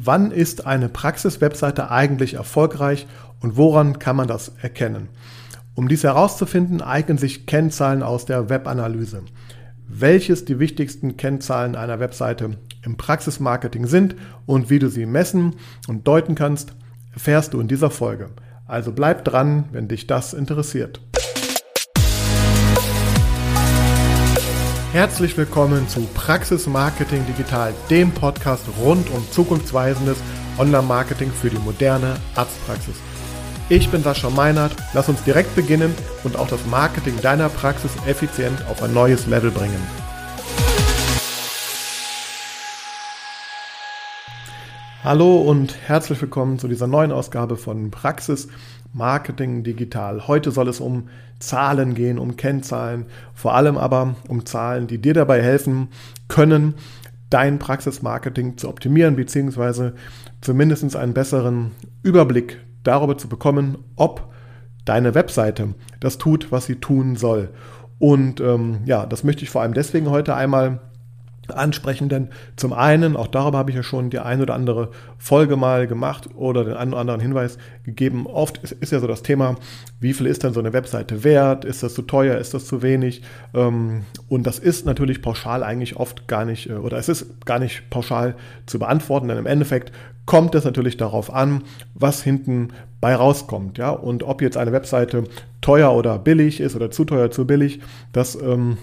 Wann ist eine Praxis-Webseite eigentlich erfolgreich und woran kann man das erkennen? Um dies herauszufinden, eignen sich Kennzahlen aus der Webanalyse. Welches die wichtigsten Kennzahlen einer Webseite im Praxismarketing sind und wie du sie messen und deuten kannst, erfährst du in dieser Folge. Also bleib dran, wenn dich das interessiert. Herzlich willkommen zu Praxis Marketing Digital, dem Podcast rund um zukunftsweisendes Online-Marketing für die moderne Arztpraxis. Ich bin Sascha Meinert, lass uns direkt beginnen und auch das Marketing deiner Praxis effizient auf ein neues Level bringen. Hallo und herzlich willkommen zu dieser neuen Ausgabe von Praxis Marketing digital. Heute soll es um Zahlen gehen, um Kennzahlen, vor allem aber um Zahlen, die dir dabei helfen können, dein Praxismarketing zu optimieren, beziehungsweise zumindest einen besseren Überblick darüber zu bekommen, ob deine Webseite das tut, was sie tun soll. Und ähm, ja, das möchte ich vor allem deswegen heute einmal ansprechen, denn zum einen, auch darüber habe ich ja schon die ein oder andere Folge mal gemacht oder den einen oder anderen Hinweis gegeben. Oft ist, ist ja so das Thema, wie viel ist denn so eine Webseite wert? Ist das zu teuer? Ist das zu wenig? Ähm, und das ist natürlich pauschal eigentlich oft gar nicht, äh, oder es ist gar nicht pauschal zu beantworten, denn im Endeffekt kommt es natürlich darauf an, was hinten bei rauskommt, ja. Und ob jetzt eine Webseite teuer oder billig ist oder zu teuer, zu billig, das ähm,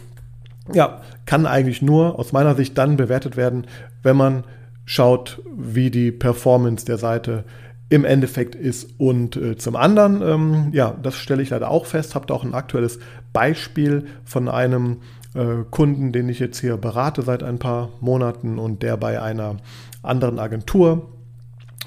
ja, kann eigentlich nur aus meiner Sicht dann bewertet werden, wenn man schaut, wie die Performance der Seite im Endeffekt ist. Und äh, zum anderen, ähm, ja, das stelle ich leider auch fest, habe da auch ein aktuelles Beispiel von einem äh, Kunden, den ich jetzt hier berate seit ein paar Monaten und der bei einer anderen Agentur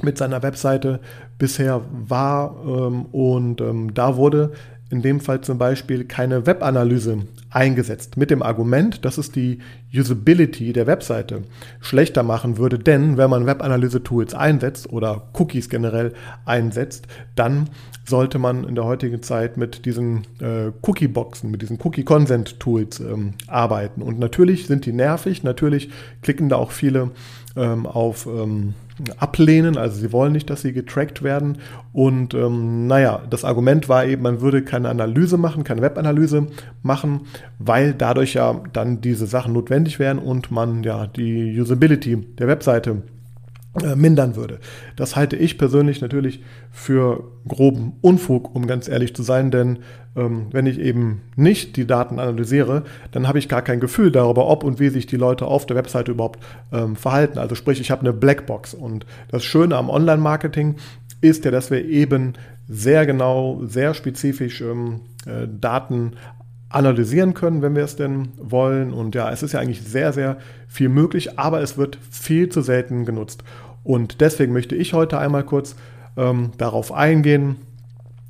mit seiner Webseite bisher war. Ähm, und ähm, da wurde in dem Fall zum Beispiel keine Webanalyse eingesetzt mit dem Argument, dass es die Usability der Webseite schlechter machen würde, denn wenn man Webanalyse-Tools einsetzt oder Cookies generell einsetzt, dann sollte man in der heutigen Zeit mit diesen äh, Cookie-Boxen, mit diesen Cookie-Consent-Tools ähm, arbeiten. Und natürlich sind die nervig, natürlich klicken da auch viele ähm, auf ähm, ablehnen, also sie wollen nicht, dass sie getrackt werden. Und ähm, naja, das Argument war eben, man würde keine Analyse machen, keine Webanalyse machen, weil dadurch ja dann diese Sachen notwendig wären und man ja die Usability der Webseite äh, mindern würde. Das halte ich persönlich natürlich für groben Unfug, um ganz ehrlich zu sein, denn ähm, wenn ich eben nicht die Daten analysiere, dann habe ich gar kein Gefühl darüber, ob und wie sich die Leute auf der Webseite überhaupt ähm, verhalten. Also sprich, ich habe eine Blackbox und das Schöne am Online-Marketing ist ja, dass wir eben sehr genau, sehr spezifisch ähm, äh, Daten analysieren können, wenn wir es denn wollen. Und ja, es ist ja eigentlich sehr, sehr viel möglich, aber es wird viel zu selten genutzt. Und deswegen möchte ich heute einmal kurz ähm, darauf eingehen,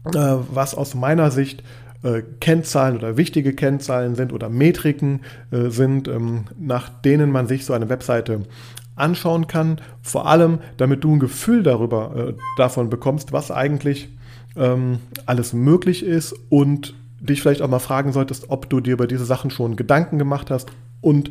äh, was aus meiner Sicht äh, Kennzahlen oder wichtige Kennzahlen sind oder Metriken äh, sind, ähm, nach denen man sich so eine Webseite anschauen kann. Vor allem, damit du ein Gefühl darüber äh, davon bekommst, was eigentlich ähm, alles möglich ist und dich vielleicht auch mal fragen solltest, ob du dir über diese Sachen schon Gedanken gemacht hast und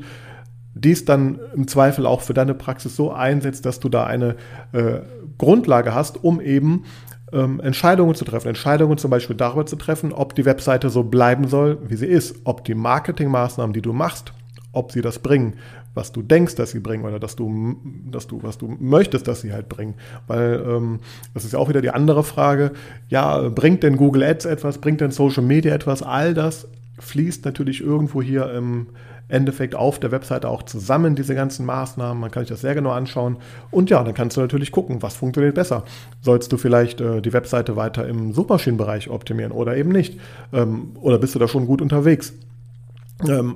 dies dann im Zweifel auch für deine Praxis so einsetzt, dass du da eine äh, Grundlage hast, um eben ähm, Entscheidungen zu treffen. Entscheidungen zum Beispiel darüber zu treffen, ob die Webseite so bleiben soll, wie sie ist, ob die Marketingmaßnahmen, die du machst, ob sie das bringen, was du denkst, dass sie bringen oder dass du, dass du, was du möchtest, dass sie halt bringen. Weil ähm, das ist ja auch wieder die andere Frage. Ja, bringt denn Google Ads etwas? Bringt denn Social Media etwas? All das fließt natürlich irgendwo hier im Endeffekt auf der Webseite auch zusammen, diese ganzen Maßnahmen. Man kann sich das sehr genau anschauen. Und ja, dann kannst du natürlich gucken, was funktioniert besser. Sollst du vielleicht äh, die Webseite weiter im Suchmaschinenbereich optimieren oder eben nicht? Ähm, oder bist du da schon gut unterwegs? Ähm,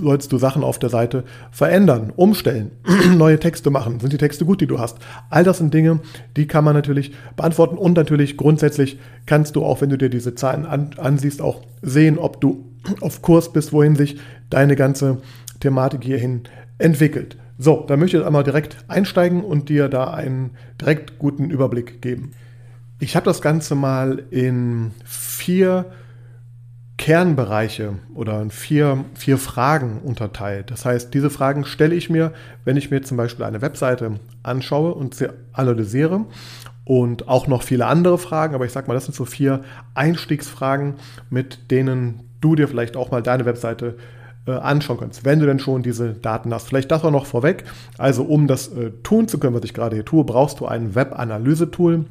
sollst du Sachen auf der Seite verändern, umstellen, neue Texte machen. Sind die Texte gut, die du hast? All das sind Dinge, die kann man natürlich beantworten und natürlich grundsätzlich kannst du auch, wenn du dir diese Zahlen an, ansiehst, auch sehen, ob du auf Kurs bist, wohin sich deine ganze Thematik hierhin entwickelt. So, da möchte ich jetzt einmal direkt einsteigen und dir da einen direkt guten Überblick geben. Ich habe das Ganze mal in vier Kernbereiche oder in vier, vier Fragen unterteilt. Das heißt, diese Fragen stelle ich mir, wenn ich mir zum Beispiel eine Webseite anschaue und sie analysiere und auch noch viele andere Fragen, aber ich sage mal, das sind so vier Einstiegsfragen, mit denen du dir vielleicht auch mal deine Webseite äh, anschauen kannst, wenn du denn schon diese Daten hast. Vielleicht das auch noch vorweg. Also um das äh, tun zu können, was ich gerade hier tue, brauchst du ein Web-Analyse-Tool.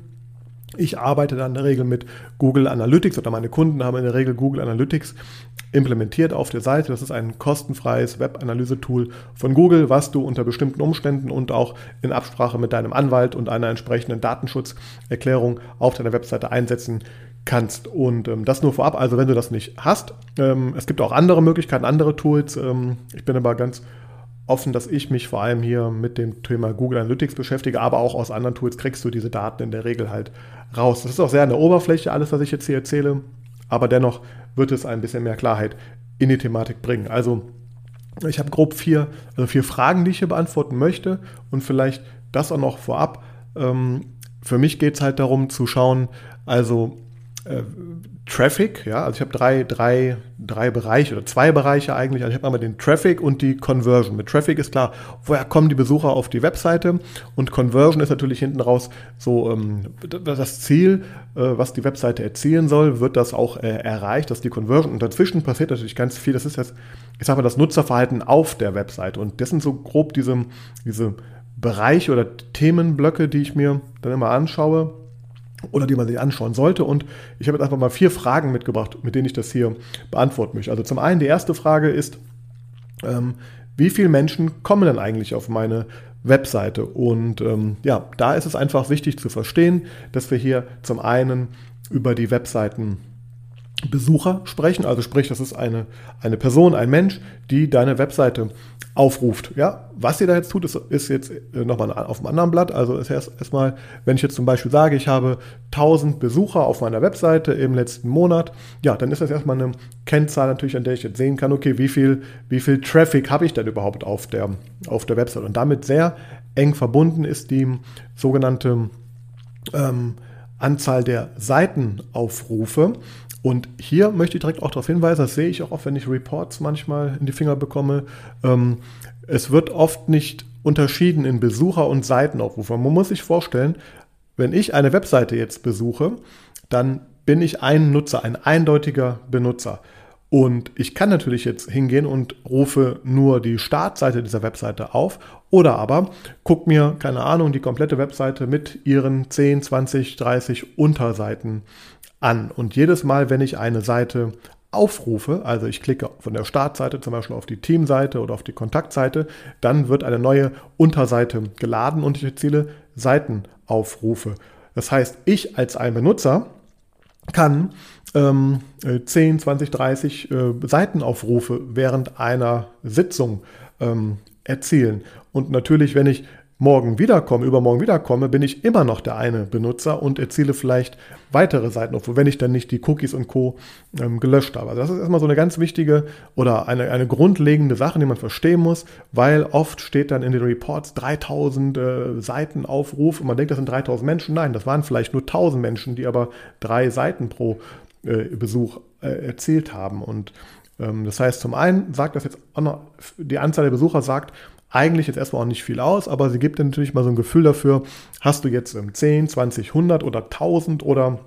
Ich arbeite dann in der Regel mit Google Analytics oder meine Kunden haben in der Regel Google Analytics implementiert auf der Seite. Das ist ein kostenfreies Web-Analyse-Tool von Google, was du unter bestimmten Umständen und auch in Absprache mit deinem Anwalt und einer entsprechenden Datenschutzerklärung auf deiner Webseite einsetzen kannst. Und ähm, das nur vorab, also wenn du das nicht hast. Ähm, es gibt auch andere Möglichkeiten, andere Tools. Ähm, ich bin aber ganz offen, dass ich mich vor allem hier mit dem Thema Google Analytics beschäftige, aber auch aus anderen Tools kriegst du diese Daten in der Regel halt raus. Das ist auch sehr an der Oberfläche, alles, was ich jetzt hier erzähle, aber dennoch wird es ein bisschen mehr Klarheit in die Thematik bringen. Also ich habe grob vier, also vier Fragen, die ich hier beantworten möchte und vielleicht das auch noch vorab. Ähm, für mich geht es halt darum zu schauen, also äh, Traffic, ja, also ich habe drei, drei, drei Bereiche oder zwei Bereiche eigentlich. Also ich habe einmal den Traffic und die Conversion. Mit Traffic ist klar, woher kommen die Besucher auf die Webseite und Conversion ist natürlich hinten raus so ähm, das Ziel, äh, was die Webseite erzielen soll, wird das auch äh, erreicht, dass die Conversion und dazwischen passiert natürlich ganz viel. Das ist jetzt, ich sage mal, das Nutzerverhalten auf der Webseite und das sind so grob diese, diese Bereiche oder Themenblöcke, die ich mir dann immer anschaue oder die man sich anschauen sollte. Und ich habe jetzt einfach mal vier Fragen mitgebracht, mit denen ich das hier beantworten möchte. Also zum einen, die erste Frage ist, ähm, wie viele Menschen kommen denn eigentlich auf meine Webseite? Und ähm, ja, da ist es einfach wichtig zu verstehen, dass wir hier zum einen über die Webseiten Besucher sprechen, also sprich, das ist eine, eine Person, ein Mensch, die deine Webseite aufruft. Ja, was ihr da jetzt tut, ist, ist jetzt äh, nochmal auf einem anderen Blatt. Also ist erst erstmal, wenn ich jetzt zum Beispiel sage, ich habe 1000 Besucher auf meiner Webseite im letzten Monat, ja, dann ist das erstmal eine Kennzahl natürlich, an der ich jetzt sehen kann, okay, wie viel, wie viel Traffic habe ich denn überhaupt auf der, auf der Webseite? Und damit sehr eng verbunden ist die sogenannte ähm, Anzahl der Seitenaufrufe. Und hier möchte ich direkt auch darauf hinweisen, das sehe ich auch oft, wenn ich Reports manchmal in die Finger bekomme. Ähm, es wird oft nicht unterschieden in Besucher- und Seitenaufrufe. Man muss sich vorstellen, wenn ich eine Webseite jetzt besuche, dann bin ich ein Nutzer, ein eindeutiger Benutzer. Und ich kann natürlich jetzt hingehen und rufe nur die Startseite dieser Webseite auf oder aber guck mir, keine Ahnung, die komplette Webseite mit ihren 10, 20, 30 Unterseiten an. Und jedes Mal, wenn ich eine Seite aufrufe, also ich klicke von der Startseite zum Beispiel auf die Teamseite oder auf die Kontaktseite, dann wird eine neue Unterseite geladen und ich erziele Seitenaufrufe. Das heißt, ich als ein Benutzer kann ähm, 10, 20, 30 äh, Seitenaufrufe während einer Sitzung ähm, erzielen. Und natürlich, wenn ich morgen wiederkomme, übermorgen wiederkomme, bin ich immer noch der eine Benutzer und erziele vielleicht weitere Seiten, wenn ich dann nicht die Cookies und Co. Ähm, gelöscht habe. Also das ist erstmal so eine ganz wichtige oder eine, eine grundlegende Sache, die man verstehen muss, weil oft steht dann in den Reports 3000 äh, Seiten Aufruf und man denkt, das sind 3000 Menschen. Nein, das waren vielleicht nur 1000 Menschen, die aber drei Seiten pro äh, Besuch äh, erzielt haben. Und ähm, das heißt, zum einen sagt das jetzt auch noch, die Anzahl der Besucher sagt, eigentlich jetzt erstmal auch nicht viel aus, aber sie gibt dir natürlich mal so ein Gefühl dafür, hast du jetzt 10, 20, 100 oder 1000 oder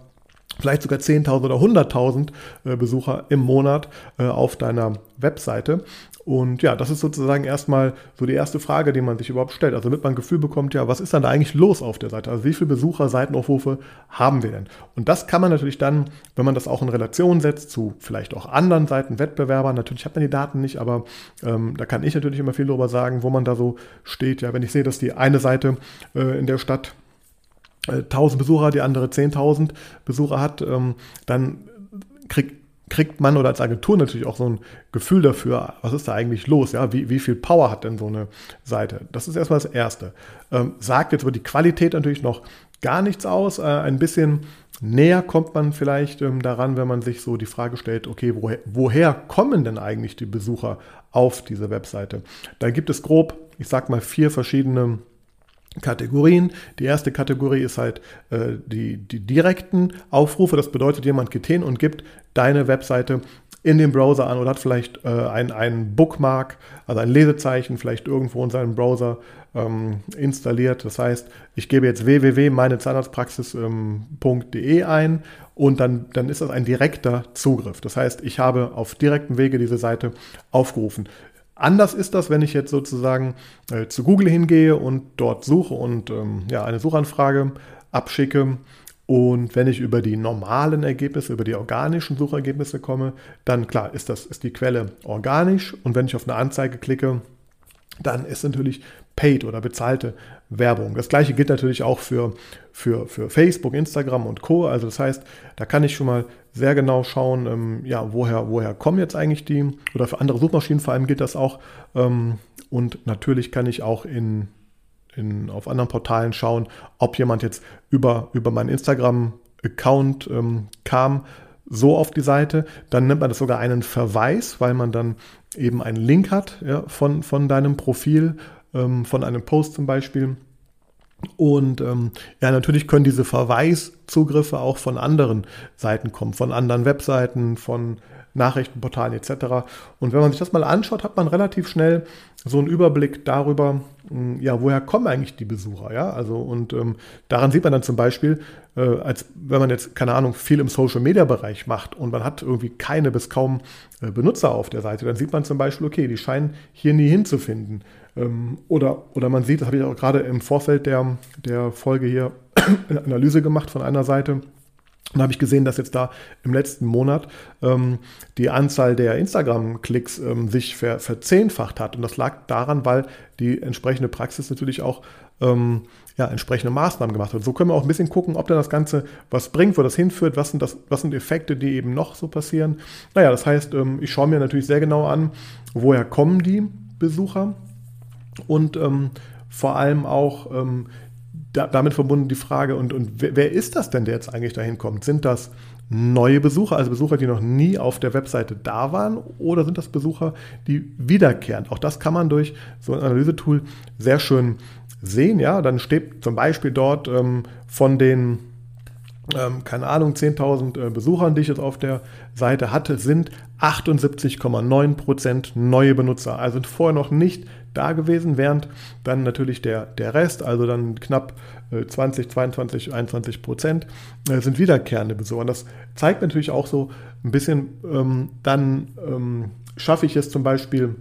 vielleicht sogar 10.000 oder 100.000 äh, Besucher im Monat äh, auf deiner Webseite. Und ja, das ist sozusagen erstmal so die erste Frage, die man sich überhaupt stellt. Also damit man ein Gefühl bekommt, ja, was ist dann da eigentlich los auf der Seite? Also wie viele Besucher, Seitenaufrufe haben wir denn? Und das kann man natürlich dann, wenn man das auch in Relation setzt zu vielleicht auch anderen Seiten, Wettbewerbern, natürlich hat man die Daten nicht, aber ähm, da kann ich natürlich immer viel darüber sagen, wo man da so steht. Ja, wenn ich sehe, dass die eine Seite äh, in der Stadt 1000 äh, Besucher, die andere 10.000 Besucher hat, ähm, dann kriegt kriegt man oder als Agentur natürlich auch so ein Gefühl dafür, was ist da eigentlich los, ja, wie, wie viel Power hat denn so eine Seite? Das ist erstmal das Erste. Ähm, sagt jetzt über die Qualität natürlich noch gar nichts aus. Äh, ein bisschen näher kommt man vielleicht ähm, daran, wenn man sich so die Frage stellt, okay, woher, woher kommen denn eigentlich die Besucher auf diese Webseite? Da gibt es grob, ich sag mal, vier verschiedene Kategorien. Die erste Kategorie ist halt äh, die, die direkten Aufrufe. Das bedeutet, jemand geht hin und gibt deine Webseite in dem Browser an oder hat vielleicht äh, ein, ein Bookmark, also ein Lesezeichen, vielleicht irgendwo in seinem Browser ähm, installiert. Das heißt, ich gebe jetzt www.meinezahnarztpraxis.de ein und dann, dann ist das ein direkter Zugriff. Das heißt, ich habe auf direktem Wege diese Seite aufgerufen. Anders ist das, wenn ich jetzt sozusagen äh, zu Google hingehe und dort suche und ähm, ja, eine Suchanfrage abschicke. Und wenn ich über die normalen Ergebnisse, über die organischen Suchergebnisse komme, dann klar ist das ist die Quelle organisch. Und wenn ich auf eine Anzeige klicke, dann ist natürlich paid oder bezahlte Werbung. Das gleiche gilt natürlich auch für, für, für Facebook, Instagram und Co. Also das heißt, da kann ich schon mal sehr genau schauen, ähm, ja, woher, woher kommen jetzt eigentlich die, oder für andere Suchmaschinen vor allem gilt das auch. Ähm, und natürlich kann ich auch in, in, auf anderen Portalen schauen, ob jemand jetzt über, über meinen Instagram-Account ähm, kam, so auf die Seite. Dann nimmt man das sogar einen Verweis, weil man dann eben einen Link hat ja, von, von deinem Profil ähm, von einem Post zum Beispiel. Und ähm, ja, natürlich können diese Verweiszugriffe auch von anderen Seiten kommen, von anderen Webseiten, von Nachrichtenportalen etc. Und wenn man sich das mal anschaut, hat man relativ schnell so einen Überblick darüber, hm, ja, woher kommen eigentlich die Besucher, ja? Also und ähm, daran sieht man dann zum Beispiel, äh, als wenn man jetzt keine Ahnung viel im Social Media Bereich macht und man hat irgendwie keine bis kaum äh, Benutzer auf der Seite, dann sieht man zum Beispiel, okay, die scheinen hier nie hinzufinden. Ähm, oder, oder man sieht, das habe ich auch gerade im Vorfeld der, der Folge hier eine Analyse gemacht von einer Seite. Und habe ich gesehen, dass jetzt da im letzten Monat ähm, die Anzahl der Instagram-Klicks ähm, sich ver verzehnfacht hat. Und das lag daran, weil die entsprechende Praxis natürlich auch ähm, ja, entsprechende Maßnahmen gemacht hat. So können wir auch ein bisschen gucken, ob denn das Ganze was bringt, wo das hinführt, was sind, das, was sind Effekte, die eben noch so passieren. Naja, das heißt, ähm, ich schaue mir natürlich sehr genau an, woher kommen die Besucher und ähm, vor allem auch ähm, da, damit verbunden die Frage, und, und wer, wer, ist das denn, der jetzt eigentlich dahin kommt? Sind das neue Besucher, also Besucher, die noch nie auf der Webseite da waren, oder sind das Besucher, die wiederkehren? Auch das kann man durch so ein Analysetool sehr schön sehen. Ja, dann steht zum Beispiel dort ähm, von den ähm, keine Ahnung, 10.000 äh, Besuchern, die ich jetzt auf der Seite hatte, sind 78,9% neue Benutzer. Also sind vorher noch nicht da gewesen, während dann natürlich der, der Rest, also dann knapp äh, 20, 22, 21 Prozent, äh, sind wiederkehrende Besucher. Und das zeigt natürlich auch so ein bisschen, ähm, dann ähm, schaffe ich es zum Beispiel,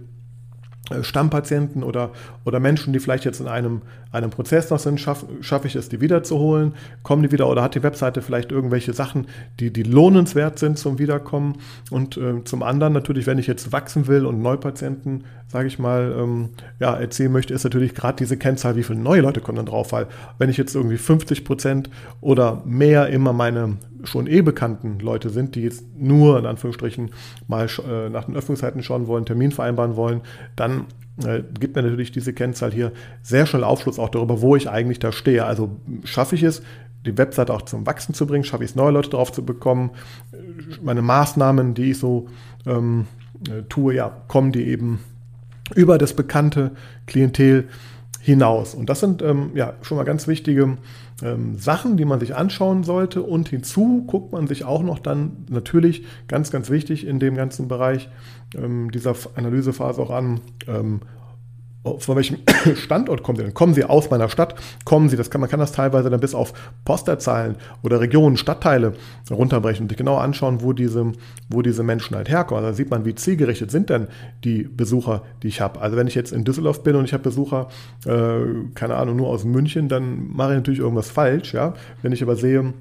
Stammpatienten oder, oder Menschen, die vielleicht jetzt in einem, einem Prozess noch sind, schaffe schaff ich es, die wiederzuholen? Kommen die wieder oder hat die Webseite vielleicht irgendwelche Sachen, die, die lohnenswert sind zum Wiederkommen? Und äh, zum anderen natürlich, wenn ich jetzt wachsen will und Neupatienten, sage ich mal, ähm, ja, erzählen möchte, ist natürlich gerade diese Kennzahl, wie viele neue Leute kommen dann drauf, weil wenn ich jetzt irgendwie 50 Prozent oder mehr immer meine schon eh bekannten Leute sind, die jetzt nur in Anführungsstrichen mal äh, nach den Öffnungszeiten schauen wollen, Termin vereinbaren wollen, dann äh, gibt mir natürlich diese Kennzahl hier sehr schnell Aufschluss auch darüber, wo ich eigentlich da stehe. Also schaffe ich es, die Webseite auch zum Wachsen zu bringen, schaffe ich es, neue Leute drauf zu bekommen, meine Maßnahmen, die ich so ähm, äh, tue, ja, kommen die eben über das bekannte Klientel hinaus. Und das sind ähm, ja schon mal ganz wichtige ähm, Sachen, die man sich anschauen sollte. Und hinzu guckt man sich auch noch dann natürlich ganz, ganz wichtig in dem ganzen Bereich ähm, dieser Analysephase auch an, ähm, von welchem Standort kommen Sie denn? Kommen Sie aus meiner Stadt? Kommen Sie, das kann, man kann das teilweise dann bis auf Posterzahlen oder Regionen, Stadtteile runterbrechen und sich genau anschauen, wo diese, wo diese Menschen halt herkommen. Also da sieht man, wie zielgerichtet sind denn die Besucher, die ich habe. Also wenn ich jetzt in Düsseldorf bin und ich habe Besucher, äh, keine Ahnung, nur aus München, dann mache ich natürlich irgendwas falsch. Ja? Wenn ich aber sehe,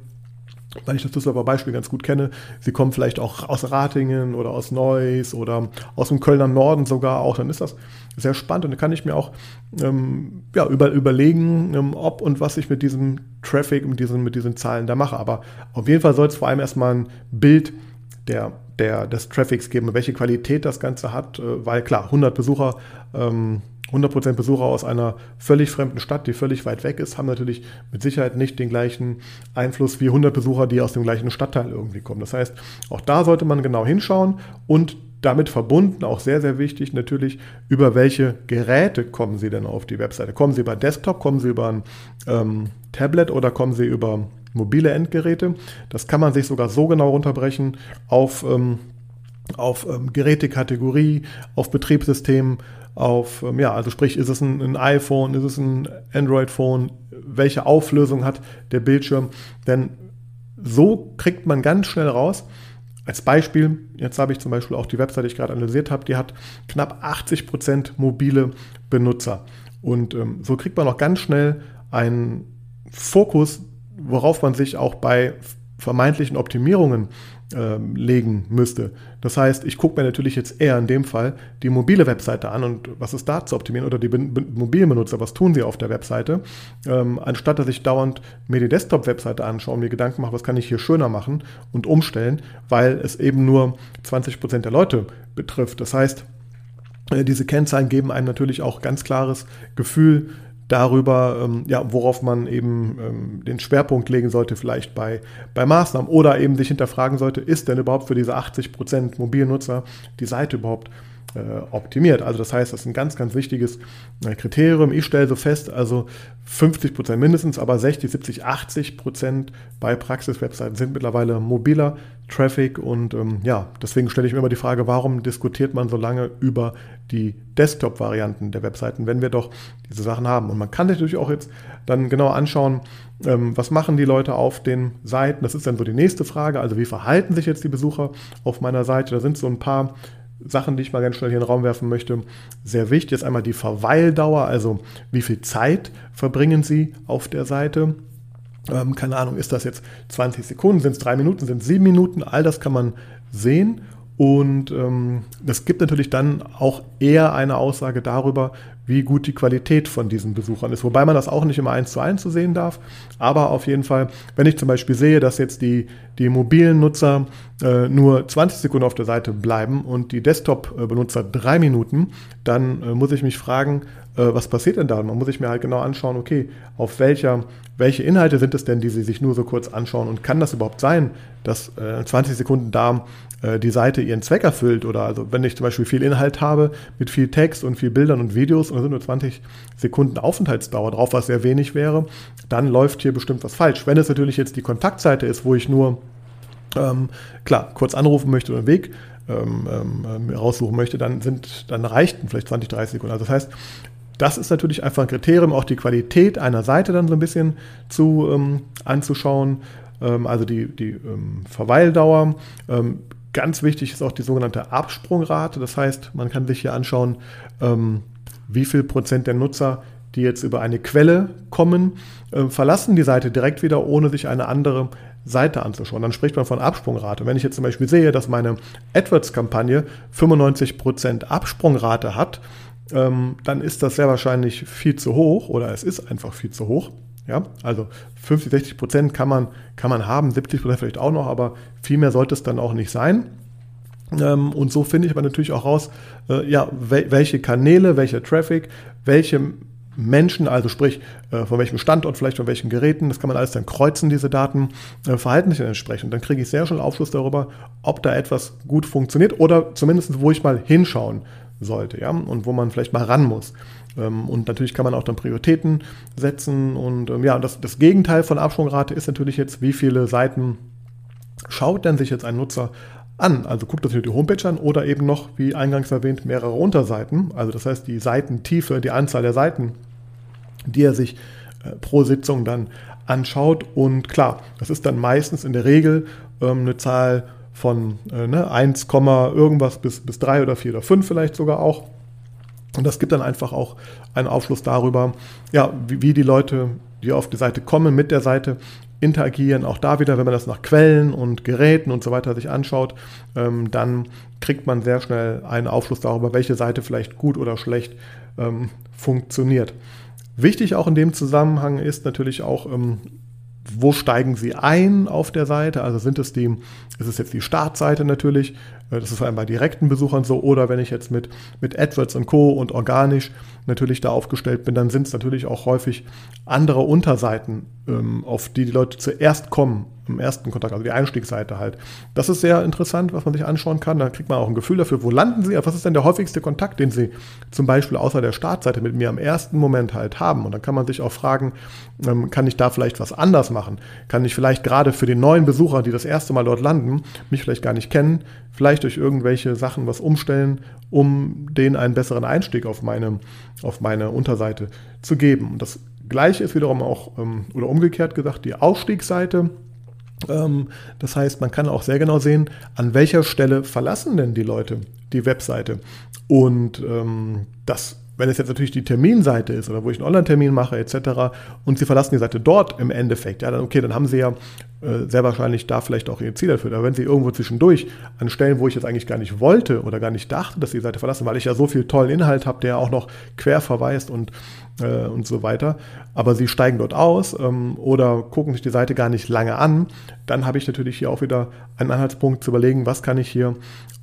weil ich das Düsseldorfer Beispiel ganz gut kenne. Sie kommen vielleicht auch aus Ratingen oder aus Neuss oder aus dem Kölner Norden sogar auch. Dann ist das sehr spannend und da kann ich mir auch ähm, ja, über, überlegen, ähm, ob und was ich mit diesem Traffic, mit diesen, mit diesen Zahlen da mache. Aber auf jeden Fall soll es vor allem erstmal ein Bild der, der, des Traffics geben, welche Qualität das Ganze hat, äh, weil klar, 100 Besucher ähm, 100% Besucher aus einer völlig fremden Stadt, die völlig weit weg ist, haben natürlich mit Sicherheit nicht den gleichen Einfluss wie 100 Besucher, die aus dem gleichen Stadtteil irgendwie kommen. Das heißt, auch da sollte man genau hinschauen und damit verbunden, auch sehr, sehr wichtig natürlich, über welche Geräte kommen Sie denn auf die Webseite? Kommen Sie über Desktop, kommen Sie über ein ähm, Tablet oder kommen Sie über mobile Endgeräte? Das kann man sich sogar so genau runterbrechen auf ähm, auf ähm, Gerätekategorie, auf Betriebssystem, auf, ähm, ja, also sprich, ist es ein, ein iPhone, ist es ein Android-Phone, welche Auflösung hat der Bildschirm, denn so kriegt man ganz schnell raus, als Beispiel, jetzt habe ich zum Beispiel auch die Website, die ich gerade analysiert habe, die hat knapp 80 Prozent mobile Benutzer. Und ähm, so kriegt man auch ganz schnell einen Fokus, worauf man sich auch bei vermeintlichen Optimierungen ähm, legen müsste. Das heißt, ich gucke mir natürlich jetzt eher in dem Fall die mobile Webseite an und was ist da zu optimieren oder die mobilen Benutzer, was tun sie auf der Webseite, ähm, anstatt dass ich dauernd mir die Desktop-Webseite anschaue und mir Gedanken mache, was kann ich hier schöner machen und umstellen, weil es eben nur 20 Prozent der Leute betrifft. Das heißt, äh, diese Kennzahlen geben einem natürlich auch ganz klares Gefühl darüber, ähm, ja, worauf man eben ähm, den Schwerpunkt legen sollte, vielleicht bei, bei Maßnahmen oder eben sich hinterfragen sollte, ist denn überhaupt für diese 80 Prozent Mobilnutzer die Seite überhaupt optimiert. Also das heißt, das ist ein ganz, ganz wichtiges äh, Kriterium. Ich stelle so fest, also 50 Prozent mindestens, aber 60, 70, 80 Prozent bei Praxis-Webseiten sind mittlerweile mobiler Traffic und ähm, ja, deswegen stelle ich mir immer die Frage, warum diskutiert man so lange über die Desktop-Varianten der Webseiten, wenn wir doch diese Sachen haben. Und man kann natürlich auch jetzt dann genau anschauen, ähm, was machen die Leute auf den Seiten. Das ist dann so die nächste Frage. Also wie verhalten sich jetzt die Besucher auf meiner Seite? Da sind so ein paar Sachen, die ich mal ganz schnell hier in den Raum werfen möchte. Sehr wichtig ist einmal die Verweildauer, also wie viel Zeit verbringen Sie auf der Seite. Ähm, keine Ahnung, ist das jetzt 20 Sekunden, sind es drei Minuten, sind es sieben Minuten, all das kann man sehen. Und ähm, das gibt natürlich dann auch eher eine Aussage darüber, wie gut die Qualität von diesen Besuchern ist. Wobei man das auch nicht immer eins zu eins zu sehen darf. Aber auf jeden Fall, wenn ich zum Beispiel sehe, dass jetzt die, die mobilen Nutzer äh, nur 20 Sekunden auf der Seite bleiben und die Desktop-Benutzer drei Minuten, dann äh, muss ich mich fragen, äh, was passiert denn da? Man muss sich mir halt genau anschauen, okay, auf welcher, welche Inhalte sind es denn, die sie sich nur so kurz anschauen und kann das überhaupt sein, dass 20 äh, Sekunden da die Seite ihren Zweck erfüllt oder also wenn ich zum Beispiel viel Inhalt habe mit viel Text und viel Bildern und Videos und es sind nur 20 Sekunden Aufenthaltsdauer drauf, was sehr wenig wäre, dann läuft hier bestimmt was falsch. Wenn es natürlich jetzt die Kontaktseite ist, wo ich nur ähm, klar kurz anrufen möchte oder einen Weg ähm, ähm, raussuchen möchte, dann sind dann reichten vielleicht 20, 30 Sekunden. Also das heißt, das ist natürlich einfach ein Kriterium, auch die Qualität einer Seite dann so ein bisschen zu ähm, anzuschauen. Ähm, also die, die ähm, Verweildauer. Ähm, Ganz wichtig ist auch die sogenannte Absprungrate. Das heißt, man kann sich hier anschauen, ähm, wie viel Prozent der Nutzer, die jetzt über eine Quelle kommen, äh, verlassen die Seite direkt wieder, ohne sich eine andere Seite anzuschauen. Dann spricht man von Absprungrate. Wenn ich jetzt zum Beispiel sehe, dass meine AdWords-Kampagne 95% Absprungrate hat, ähm, dann ist das sehr wahrscheinlich viel zu hoch oder es ist einfach viel zu hoch. Ja, also 50, 60 Prozent kann man, kann man haben, 70 Prozent vielleicht auch noch, aber viel mehr sollte es dann auch nicht sein. Ähm, und so finde ich aber natürlich auch raus, äh, ja, welche Kanäle, welcher Traffic, welche Menschen, also sprich äh, von welchem Standort, vielleicht von welchen Geräten, das kann man alles dann kreuzen, diese Daten, äh, verhalten sich dann entsprechend. Dann kriege ich sehr schnell Aufschluss darüber, ob da etwas gut funktioniert oder zumindest, wo ich mal hinschauen sollte, ja, und wo man vielleicht mal ran muss. Ähm, und natürlich kann man auch dann Prioritäten setzen. Und ähm, ja, das, das Gegenteil von Absprungrate ist natürlich jetzt, wie viele Seiten schaut denn sich jetzt ein Nutzer an. Also guckt das sich die Homepage an oder eben noch, wie eingangs erwähnt, mehrere Unterseiten. Also das heißt, die Seitentiefe, die Anzahl der Seiten, die er sich äh, pro Sitzung dann anschaut. Und klar, das ist dann meistens in der Regel ähm, eine Zahl von äh, ne, 1, irgendwas bis, bis 3 oder 4 oder 5 vielleicht sogar auch. Und das gibt dann einfach auch einen Aufschluss darüber, ja, wie, wie die Leute, die auf die Seite kommen, mit der Seite interagieren. Auch da wieder, wenn man das nach Quellen und Geräten und so weiter sich anschaut, ähm, dann kriegt man sehr schnell einen Aufschluss darüber, welche Seite vielleicht gut oder schlecht ähm, funktioniert. Wichtig auch in dem Zusammenhang ist natürlich auch, ähm, wo steigen Sie ein auf der Seite? Also sind es die, ist es jetzt die Startseite natürlich, das ist allem bei direkten Besuchern so, oder wenn ich jetzt mit, mit AdWords und Co. und organisch natürlich da aufgestellt bin, dann sind es natürlich auch häufig andere Unterseiten ähm, auf die die Leute zuerst kommen, im ersten Kontakt, also die Einstiegsseite halt. Das ist sehr interessant, was man sich anschauen kann. Da kriegt man auch ein Gefühl dafür, wo landen sie, was ist denn der häufigste Kontakt, den sie zum Beispiel außer der Startseite mit mir am ersten Moment halt haben. Und dann kann man sich auch fragen, ähm, kann ich da vielleicht was anders machen? Kann ich vielleicht gerade für die neuen Besucher, die das erste Mal dort landen, mich vielleicht gar nicht kennen, vielleicht durch irgendwelche Sachen was umstellen, um denen einen besseren Einstieg auf meine, auf meine Unterseite zu geben. Und das Gleiche ist wiederum auch, ähm, oder umgekehrt gesagt, die Aufstiegsseite. Ähm, das heißt, man kann auch sehr genau sehen, an welcher Stelle verlassen denn die Leute die Webseite. Und ähm, das wenn es jetzt natürlich die Terminseite ist oder wo ich einen Online-Termin mache etc. und Sie verlassen die Seite dort im Endeffekt, ja, dann okay, dann haben Sie ja äh, sehr wahrscheinlich da vielleicht auch Ihr Ziel erfüllt. Aber wenn Sie irgendwo zwischendurch an Stellen, wo ich jetzt eigentlich gar nicht wollte oder gar nicht dachte, dass Sie die Seite verlassen, weil ich ja so viel tollen Inhalt habe, der auch noch quer verweist und, äh, und so weiter, aber Sie steigen dort aus ähm, oder gucken sich die Seite gar nicht lange an, dann habe ich natürlich hier auch wieder einen Anhaltspunkt zu überlegen, was kann ich hier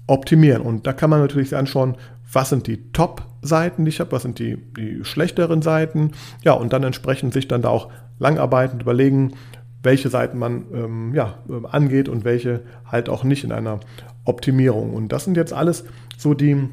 optimieren. Und da kann man natürlich sich anschauen, was sind die Top-Seiten, die ich habe, was sind die, die schlechteren Seiten. Ja, und dann entsprechend sich dann da auch langarbeitend überlegen, welche Seiten man ähm, ja, ähm, angeht und welche halt auch nicht in einer Optimierung. Und das sind jetzt alles so die,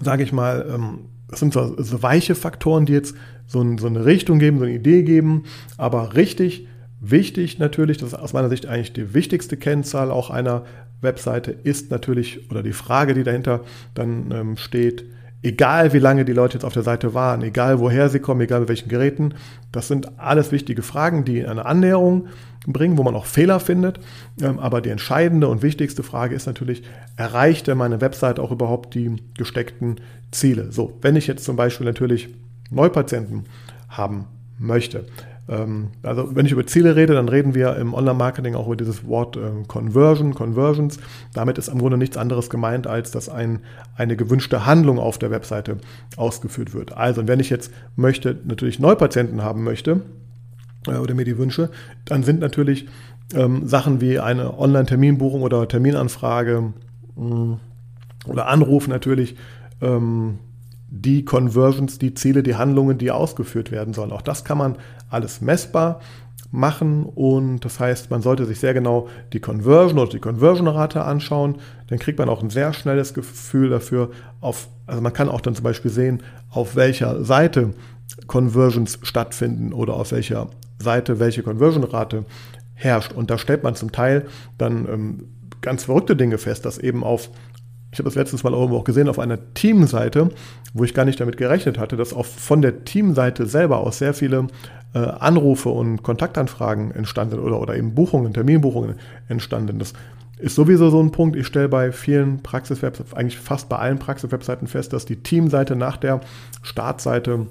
sage ich mal, ähm, das sind so, so, weiche Faktoren, die jetzt so, ein, so, eine Richtung geben, so eine Idee geben. Aber richtig wichtig natürlich, das ist aus meiner Sicht eigentlich die wichtigste Kennzahl auch einer Webseite ist natürlich, oder die Frage, die dahinter dann ähm, steht, egal wie lange die Leute jetzt auf der Seite waren, egal woher sie kommen, egal mit welchen Geräten, das sind alles wichtige Fragen, die eine Annäherung bringen, wo man auch Fehler findet. Ähm, aber die entscheidende und wichtigste Frage ist natürlich, erreicht denn meine Webseite auch überhaupt die gesteckten Ziele? So, wenn ich jetzt zum Beispiel natürlich Neupatienten haben möchte, ähm, also wenn ich über Ziele rede, dann reden wir im Online-Marketing auch über dieses Wort äh, Conversion, Conversions. Damit ist im Grunde nichts anderes gemeint, als dass ein, eine gewünschte Handlung auf der Webseite ausgeführt wird. Also wenn ich jetzt möchte, natürlich Neupatienten haben möchte äh, oder mir die wünsche, dann sind natürlich ähm, Sachen wie eine Online-Terminbuchung oder Terminanfrage mh, mm, oder Anruf natürlich ähm, die Conversions, die Ziele, die Handlungen, die ausgeführt werden sollen. Auch das kann man alles messbar machen und das heißt, man sollte sich sehr genau die Conversion oder die Conversion-Rate anschauen. Dann kriegt man auch ein sehr schnelles Gefühl dafür, auf, also man kann auch dann zum Beispiel sehen, auf welcher Seite Conversions stattfinden oder auf welcher Seite welche Conversion-Rate herrscht. Und da stellt man zum Teil dann ähm, ganz verrückte Dinge fest, dass eben auf ich habe das letztes Mal irgendwo auch gesehen auf einer Teamseite, wo ich gar nicht damit gerechnet hatte, dass auch von der Teamseite selber aus sehr viele äh, Anrufe und Kontaktanfragen entstanden oder, oder eben Buchungen, Terminbuchungen entstanden. Das ist sowieso so ein Punkt. Ich stelle bei vielen Praxiswebseiten, eigentlich fast bei allen Praxiswebseiten fest, dass die Teamseite nach der Startseite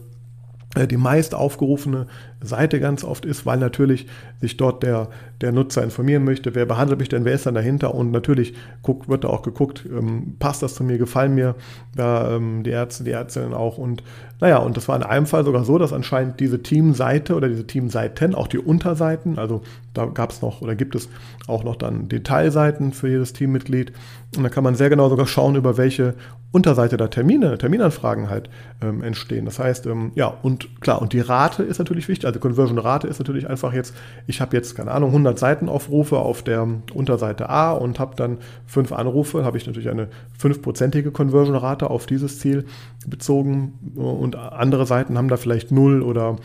äh, die meist aufgerufene Seite ganz oft ist, weil natürlich sich dort der, der Nutzer informieren möchte, wer behandelt mich denn, wer ist dann dahinter und natürlich guckt, wird da auch geguckt, ähm, passt das zu mir, gefallen mir da ähm, die Ärzte, die Ärztinnen auch und naja, und das war in einem Fall sogar so, dass anscheinend diese Teamseite oder diese Teamseiten, auch die Unterseiten, also da gab es noch oder gibt es auch noch dann Detailseiten für jedes Teammitglied und da kann man sehr genau sogar schauen, über welche Unterseite da Termine, Terminanfragen halt ähm, entstehen. Das heißt, ähm, ja, und klar, und die Rate ist natürlich wichtig, also Conversion-Rate ist natürlich einfach jetzt, ich habe jetzt, keine Ahnung, 100 Seitenaufrufe auf der Unterseite A und habe dann fünf Anrufe, habe ich natürlich eine fünfprozentige Conversion-Rate auf dieses Ziel bezogen. Und andere Seiten haben da vielleicht 0 oder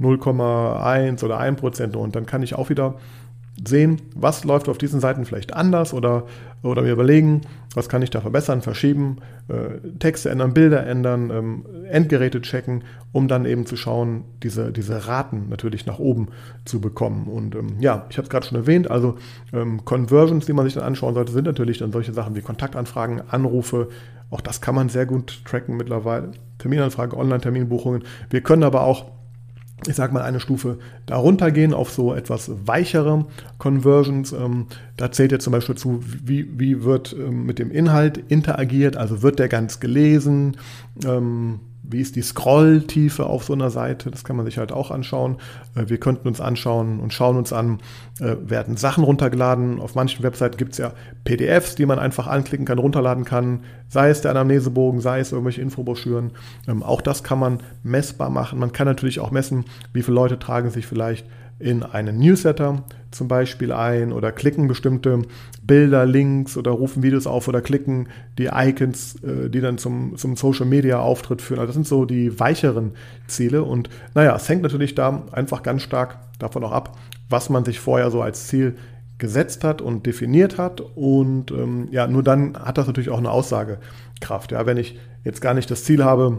0,1 oder 1 Prozent und dann kann ich auch wieder sehen, was läuft auf diesen Seiten vielleicht anders oder, oder mir überlegen, was kann ich da verbessern, verschieben, äh, Texte ändern, Bilder ändern, ähm, Endgeräte checken, um dann eben zu schauen, diese, diese Raten natürlich nach oben zu bekommen. Und ähm, ja, ich habe es gerade schon erwähnt, also ähm, Conversions, die man sich dann anschauen sollte, sind natürlich dann solche Sachen wie Kontaktanfragen, Anrufe, auch das kann man sehr gut tracken mittlerweile, Terminanfragen, Online-Terminbuchungen. Wir können aber auch ich sage mal, eine Stufe darunter gehen auf so etwas weichere Conversions. Ähm, da zählt jetzt zum Beispiel zu, wie, wie wird ähm, mit dem Inhalt interagiert, also wird der ganz gelesen, ähm, wie ist die Scrolltiefe auf so einer Seite? Das kann man sich halt auch anschauen. Äh, wir könnten uns anschauen und schauen uns an, äh, werden Sachen runtergeladen. Auf manchen Webseiten gibt es ja PDFs, die man einfach anklicken kann, runterladen kann. Sei es der Anamnesebogen, sei es irgendwelche Infobroschüren. Ähm, auch das kann man messbar machen. Man kann natürlich auch messen, wie viele Leute tragen sich vielleicht in einen Newsletter zum Beispiel ein oder klicken bestimmte Bilder, Links oder rufen Videos auf oder klicken die Icons, äh, die dann zum, zum Social Media Auftritt führen. Also das sind so die weicheren Ziele und naja, es hängt natürlich da einfach ganz stark davon auch ab, was man sich vorher so als Ziel gesetzt hat und definiert hat. Und ähm, ja, nur dann hat das natürlich auch eine Aussagekraft. Ja, wenn ich jetzt gar nicht das Ziel habe,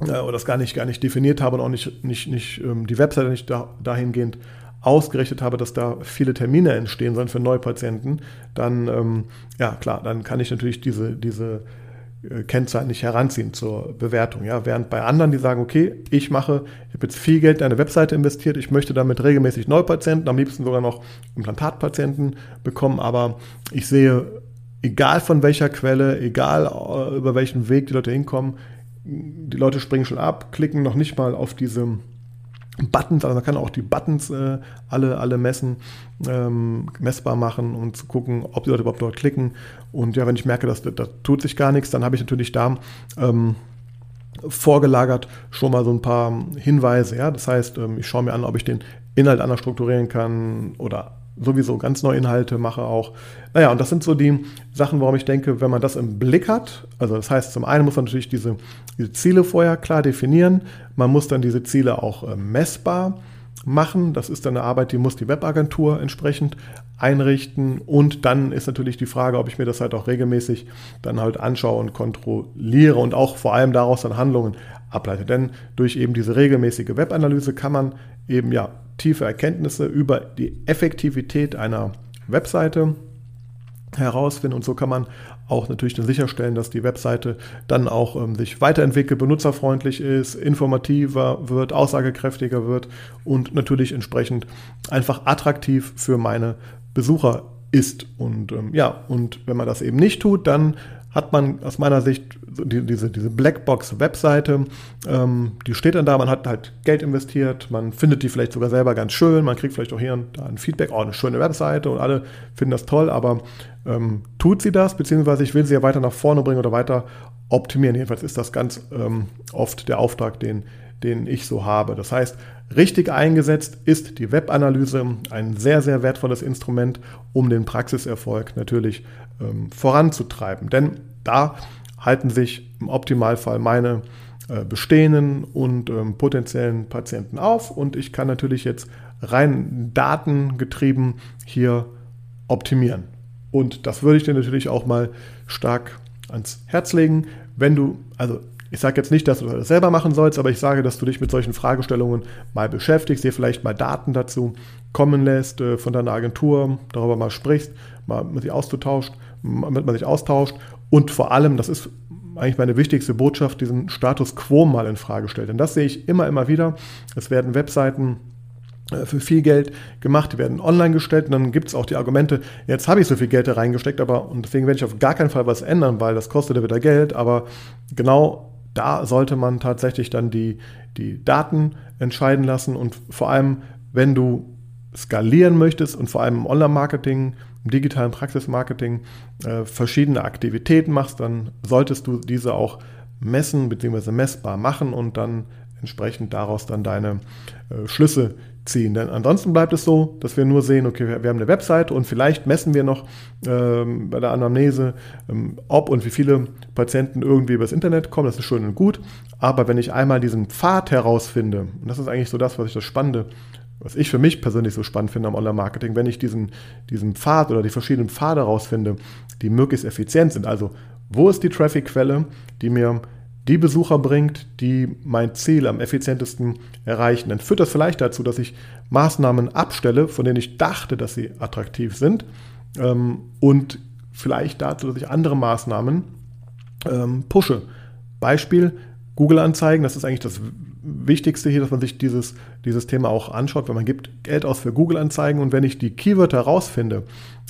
äh, oder das gar nicht, gar nicht definiert habe und auch nicht, nicht, nicht ähm, die Webseite nicht da, dahingehend ausgerichtet habe, dass da viele Termine entstehen sollen für Neupatienten, dann, ähm, ja klar, dann kann ich natürlich diese, diese äh, Kennzahlen nicht heranziehen zur Bewertung. Ja? Während bei anderen, die sagen, okay, ich mache, ich habe jetzt viel Geld in eine Webseite investiert, ich möchte damit regelmäßig Neupatienten, am liebsten sogar noch Implantatpatienten bekommen, aber ich sehe, egal von welcher Quelle, egal äh, über welchen Weg die Leute hinkommen, die Leute springen schon ab, klicken noch nicht mal auf diese Buttons, also man kann auch die Buttons äh, alle, alle messen, ähm, messbar machen und zu gucken, ob die Leute überhaupt dort klicken. Und ja, wenn ich merke, dass da tut sich gar nichts, dann habe ich natürlich da ähm, vorgelagert schon mal so ein paar Hinweise. Ja? Das heißt, ähm, ich schaue mir an, ob ich den Inhalt anders strukturieren kann oder sowieso ganz neue Inhalte mache auch. Naja, und das sind so die Sachen, warum ich denke, wenn man das im Blick hat, also das heißt, zum einen muss man natürlich diese, diese Ziele vorher klar definieren, man muss dann diese Ziele auch äh, messbar machen, das ist dann eine Arbeit, die muss die Webagentur entsprechend einrichten und dann ist natürlich die Frage, ob ich mir das halt auch regelmäßig dann halt anschaue und kontrolliere und auch vor allem daraus dann Handlungen ableite. Denn durch eben diese regelmäßige Webanalyse kann man eben ja tiefe Erkenntnisse über die Effektivität einer Webseite herausfinden und so kann man auch natürlich dann sicherstellen, dass die Webseite dann auch ähm, sich weiterentwickelt, benutzerfreundlich ist, informativer wird, aussagekräftiger wird und natürlich entsprechend einfach attraktiv für meine Besucher ist. Und ähm, ja, und wenn man das eben nicht tut, dann hat man aus meiner Sicht die, diese, diese Blackbox-Webseite, ähm, die steht dann da, man hat halt Geld investiert, man findet die vielleicht sogar selber ganz schön, man kriegt vielleicht auch hier und da ein Feedback, oh, eine schöne Webseite und alle finden das toll, aber ähm, tut sie das, beziehungsweise ich will sie ja weiter nach vorne bringen oder weiter optimieren. Jedenfalls ist das ganz ähm, oft der Auftrag, den, den ich so habe. Das heißt, richtig eingesetzt ist die Webanalyse ein sehr, sehr wertvolles Instrument, um den Praxiserfolg natürlich ähm, voranzutreiben. Denn da halten sich im Optimalfall meine äh, bestehenden und ähm, potenziellen Patienten auf. Und ich kann natürlich jetzt rein datengetrieben hier optimieren. Und das würde ich dir natürlich auch mal stark ans Herz legen, wenn du, also ich sage jetzt nicht, dass du das selber machen sollst, aber ich sage, dass du dich mit solchen Fragestellungen mal beschäftigst, dir vielleicht mal Daten dazu kommen lässt äh, von deiner Agentur, darüber mal sprichst, mal mit sich austauscht, damit man sich austauscht und vor allem, das ist eigentlich meine wichtigste Botschaft, diesen Status quo mal in Frage stellt. Denn das sehe ich immer, immer wieder. Es werden Webseiten äh, für viel Geld gemacht, die werden online gestellt und dann gibt es auch die Argumente, jetzt habe ich so viel Geld da reingesteckt, aber und deswegen werde ich auf gar keinen Fall was ändern, weil das kostet ja wieder Geld, aber genau da sollte man tatsächlich dann die, die Daten entscheiden lassen und vor allem, wenn du skalieren möchtest und vor allem im Online-Marketing, im digitalen Praxismarketing äh, verschiedene Aktivitäten machst, dann solltest du diese auch messen bzw. messbar machen und dann entsprechend daraus dann deine äh, Schlüsse ziehen. Denn ansonsten bleibt es so, dass wir nur sehen, okay, wir, haben eine Webseite und vielleicht messen wir noch ähm, bei der Anamnese, ähm, ob und wie viele Patienten irgendwie übers Internet kommen. Das ist schön und gut. Aber wenn ich einmal diesen Pfad herausfinde, und das ist eigentlich so das, was ich das Spannende was ich für mich persönlich so spannend finde am Online-Marketing, wenn ich diesen, diesen Pfad oder die verschiedenen Pfade herausfinde, die möglichst effizient sind. Also, wo ist die Traffic-Quelle, die mir die Besucher bringt, die mein Ziel am effizientesten erreichen. Dann führt das vielleicht dazu, dass ich Maßnahmen abstelle, von denen ich dachte, dass sie attraktiv sind ähm, und vielleicht dazu, dass ich andere Maßnahmen ähm, pushe. Beispiel Google-Anzeigen, das ist eigentlich das Wichtigste hier, dass man sich dieses, dieses Thema auch anschaut, weil man gibt Geld aus für Google-Anzeigen und wenn ich die Keywörter rausfinde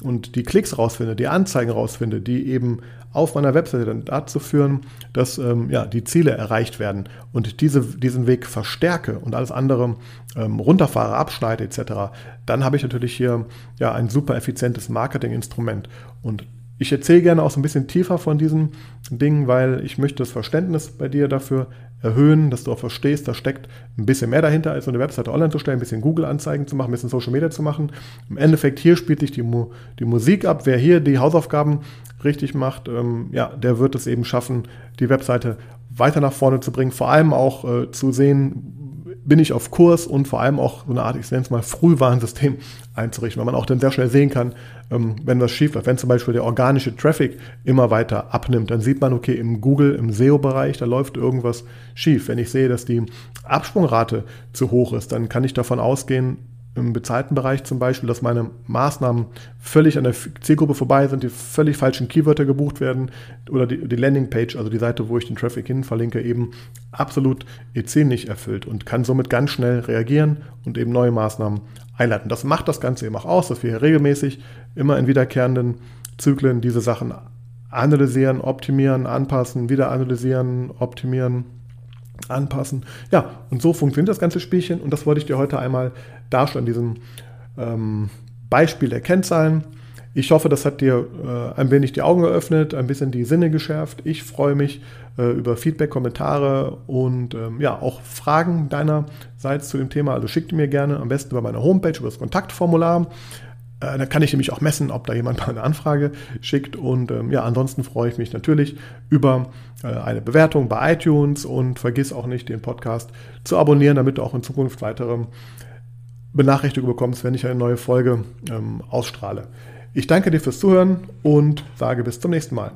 und die Klicks rausfinde, die Anzeigen rausfinde, die eben auf meiner Webseite dann dazu führen, dass ähm, ja, die Ziele erreicht werden und diese, diesen Weg verstärke und alles andere ähm, runterfahre, abschneide etc., dann habe ich natürlich hier ja, ein super effizientes Marketinginstrument. Und ich erzähle gerne auch so ein bisschen tiefer von diesen Dingen, weil ich möchte das Verständnis bei dir dafür erhöhen, dass du auch verstehst, da steckt ein bisschen mehr dahinter, als eine Webseite online zu stellen, ein bisschen Google-Anzeigen zu machen, ein bisschen Social Media zu machen. Im Endeffekt hier spielt sich die, die Musik ab. Wer hier die Hausaufgaben richtig macht, ähm, ja, der wird es eben schaffen, die Webseite weiter nach vorne zu bringen, vor allem auch äh, zu sehen, bin ich auf Kurs und vor allem auch so eine Art, ich nenne es mal, Frühwarnsystem einzurichten, weil man auch dann sehr schnell sehen kann, ähm, wenn was schief läuft. Wenn zum Beispiel der organische Traffic immer weiter abnimmt, dann sieht man, okay, im Google, im SEO-Bereich, da läuft irgendwas schief. Wenn ich sehe, dass die Absprungrate zu hoch ist, dann kann ich davon ausgehen, im bezahlten Bereich zum Beispiel, dass meine Maßnahmen völlig an der Zielgruppe vorbei sind, die völlig falschen Keywörter gebucht werden oder die, die Landingpage, also die Seite, wo ich den Traffic hin verlinke, eben absolut Ziel nicht erfüllt und kann somit ganz schnell reagieren und eben neue Maßnahmen einleiten. Das macht das Ganze eben auch aus, dass wir hier regelmäßig immer in wiederkehrenden Zyklen diese Sachen analysieren, optimieren, anpassen, wieder analysieren, optimieren anpassen. Ja, und so funktioniert das ganze Spielchen und das wollte ich dir heute einmal darstellen, diesem ähm, Beispiel der Kennzahlen. Ich hoffe, das hat dir äh, ein wenig die Augen geöffnet, ein bisschen die Sinne geschärft. Ich freue mich äh, über Feedback, Kommentare und ähm, ja, auch Fragen deinerseits zu dem Thema. Also schick mir gerne am besten über meine Homepage, über das Kontaktformular. Äh, da kann ich nämlich auch messen, ob da jemand mal eine Anfrage schickt. Und ähm, ja, ansonsten freue ich mich natürlich über eine Bewertung bei iTunes und vergiss auch nicht, den Podcast zu abonnieren, damit du auch in Zukunft weitere Benachrichtigungen bekommst, wenn ich eine neue Folge ähm, ausstrahle. Ich danke dir fürs Zuhören und sage bis zum nächsten Mal.